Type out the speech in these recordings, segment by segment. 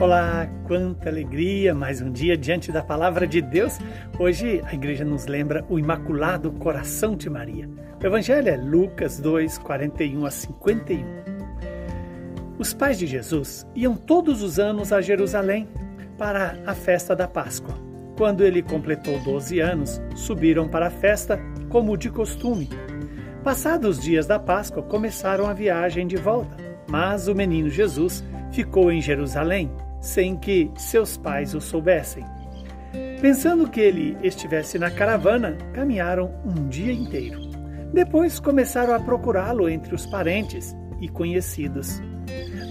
Olá, quanta alegria! Mais um dia diante da palavra de Deus. Hoje a igreja nos lembra o Imaculado Coração de Maria. O evangelho é Lucas 2, 41 a 51. Os pais de Jesus iam todos os anos a Jerusalém para a festa da Páscoa. Quando ele completou 12 anos, subiram para a festa como de costume. Passados os dias da Páscoa, começaram a viagem de volta, mas o menino Jesus ficou em Jerusalém sem que seus pais o soubessem. Pensando que ele estivesse na caravana, caminharam um dia inteiro. Depois começaram a procurá-lo entre os parentes e conhecidos.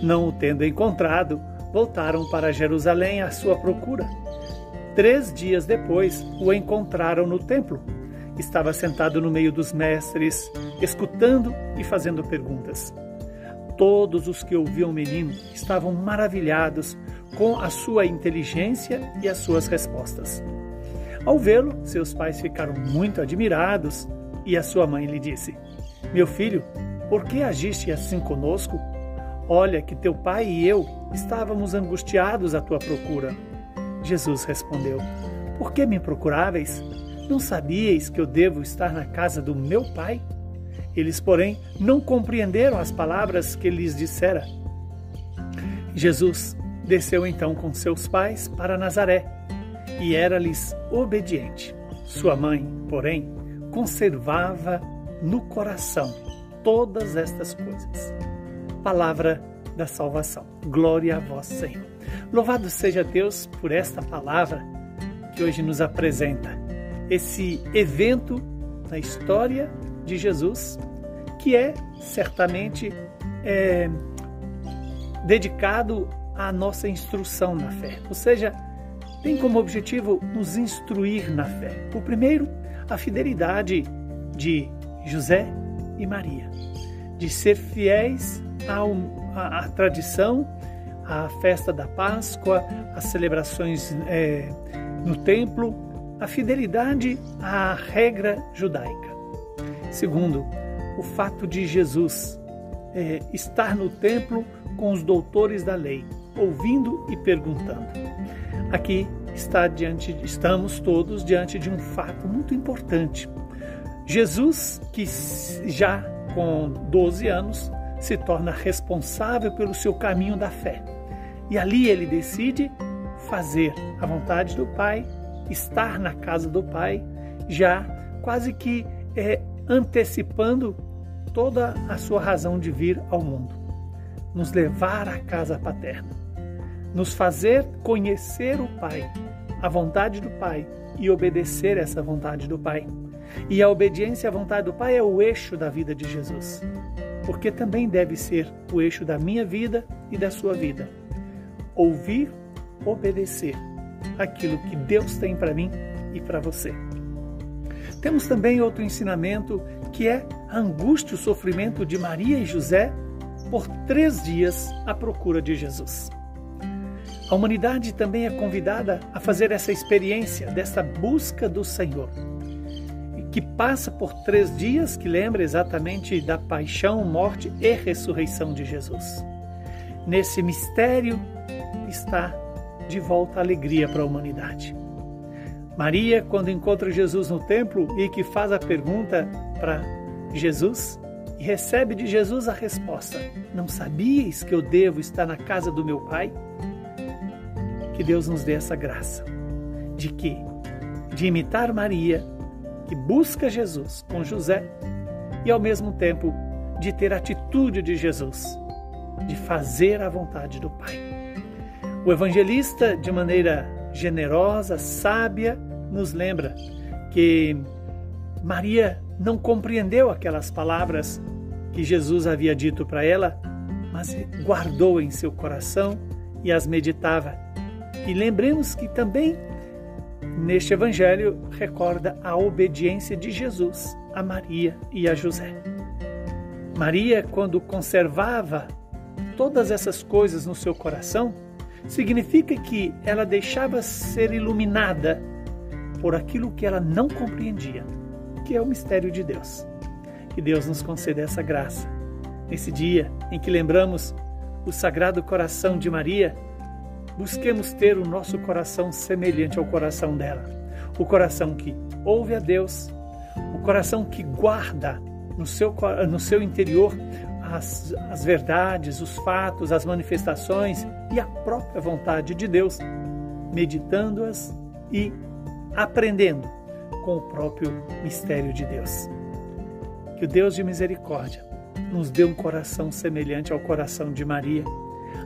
Não o tendo encontrado, voltaram para Jerusalém à sua procura. Três dias depois, o encontraram no templo. Estava sentado no meio dos mestres, escutando e fazendo perguntas. Todos os que ouviam o menino estavam maravilhados com a sua inteligência e as suas respostas. Ao vê-lo, seus pais ficaram muito admirados e a sua mãe lhe disse: Meu filho, por que agiste assim conosco? Olha que teu pai e eu estávamos angustiados à tua procura. Jesus respondeu: Por que me procuráveis? Não sabíeis que eu devo estar na casa do meu pai? Eles, porém, não compreenderam as palavras que lhes dissera. Jesus desceu então com seus pais para Nazaré e era-lhes obediente. Sua mãe, porém, conservava no coração todas estas coisas. Palavra da salvação. Glória a vós, Senhor. Louvado seja Deus por esta palavra que hoje nos apresenta esse evento na história de Jesus, que é certamente é, dedicado à nossa instrução na fé. Ou seja, tem como objetivo nos instruir na fé. O primeiro, a fidelidade de José e Maria, de ser fiéis à, à tradição, à festa da Páscoa, às celebrações é, no templo, a fidelidade à regra judaica. Segundo, o fato de Jesus é, estar no templo com os doutores da lei, ouvindo e perguntando. Aqui está diante, estamos todos diante de um fato muito importante. Jesus, que já com 12 anos, se torna responsável pelo seu caminho da fé. E ali ele decide fazer a vontade do Pai, estar na casa do Pai, já quase que é, antecipando toda a sua razão de vir ao mundo, nos levar à casa paterna, nos fazer conhecer o Pai, a vontade do Pai e obedecer essa vontade do Pai. E a obediência à vontade do Pai é o eixo da vida de Jesus, porque também deve ser o eixo da minha vida e da sua vida. Ouvir, obedecer aquilo que Deus tem para mim e para você. Temos também outro ensinamento que é a angústia e o sofrimento de Maria e José por três dias à procura de Jesus. A humanidade também é convidada a fazer essa experiência dessa busca do Senhor, que passa por três dias, que lembra exatamente da paixão, morte e ressurreição de Jesus. Nesse mistério está de volta a alegria para a humanidade. Maria, quando encontra Jesus no templo e que faz a pergunta para Jesus e recebe de Jesus a resposta: Não sabias que eu devo estar na casa do meu Pai? Que Deus nos dê essa graça de que de imitar Maria, que busca Jesus com José e ao mesmo tempo de ter a atitude de Jesus, de fazer a vontade do Pai. O evangelista, de maneira generosa, sábia, nos lembra que Maria não compreendeu aquelas palavras que Jesus havia dito para ela, mas guardou em seu coração e as meditava. E lembremos que também neste evangelho recorda a obediência de Jesus a Maria e a José. Maria, quando conservava todas essas coisas no seu coração, significa que ela deixava ser iluminada por aquilo que ela não compreendia, que é o mistério de Deus. Que Deus nos conceda essa graça. Nesse dia em que lembramos o Sagrado Coração de Maria, busquemos ter o nosso coração semelhante ao coração dela. O coração que ouve a Deus, o coração que guarda no seu, no seu interior as, as verdades, os fatos, as manifestações e a própria vontade de Deus, meditando-as e aprendendo com o próprio mistério de Deus. Que o Deus de misericórdia nos dê um coração semelhante ao coração de Maria,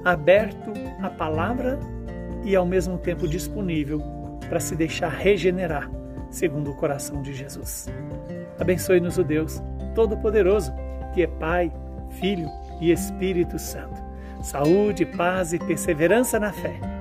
aberto à palavra e ao mesmo tempo disponível para se deixar regenerar segundo o coração de Jesus. Abençoe-nos o Deus Todo-Poderoso, que é Pai, Filho e Espírito Santo. Saúde, paz e perseverança na fé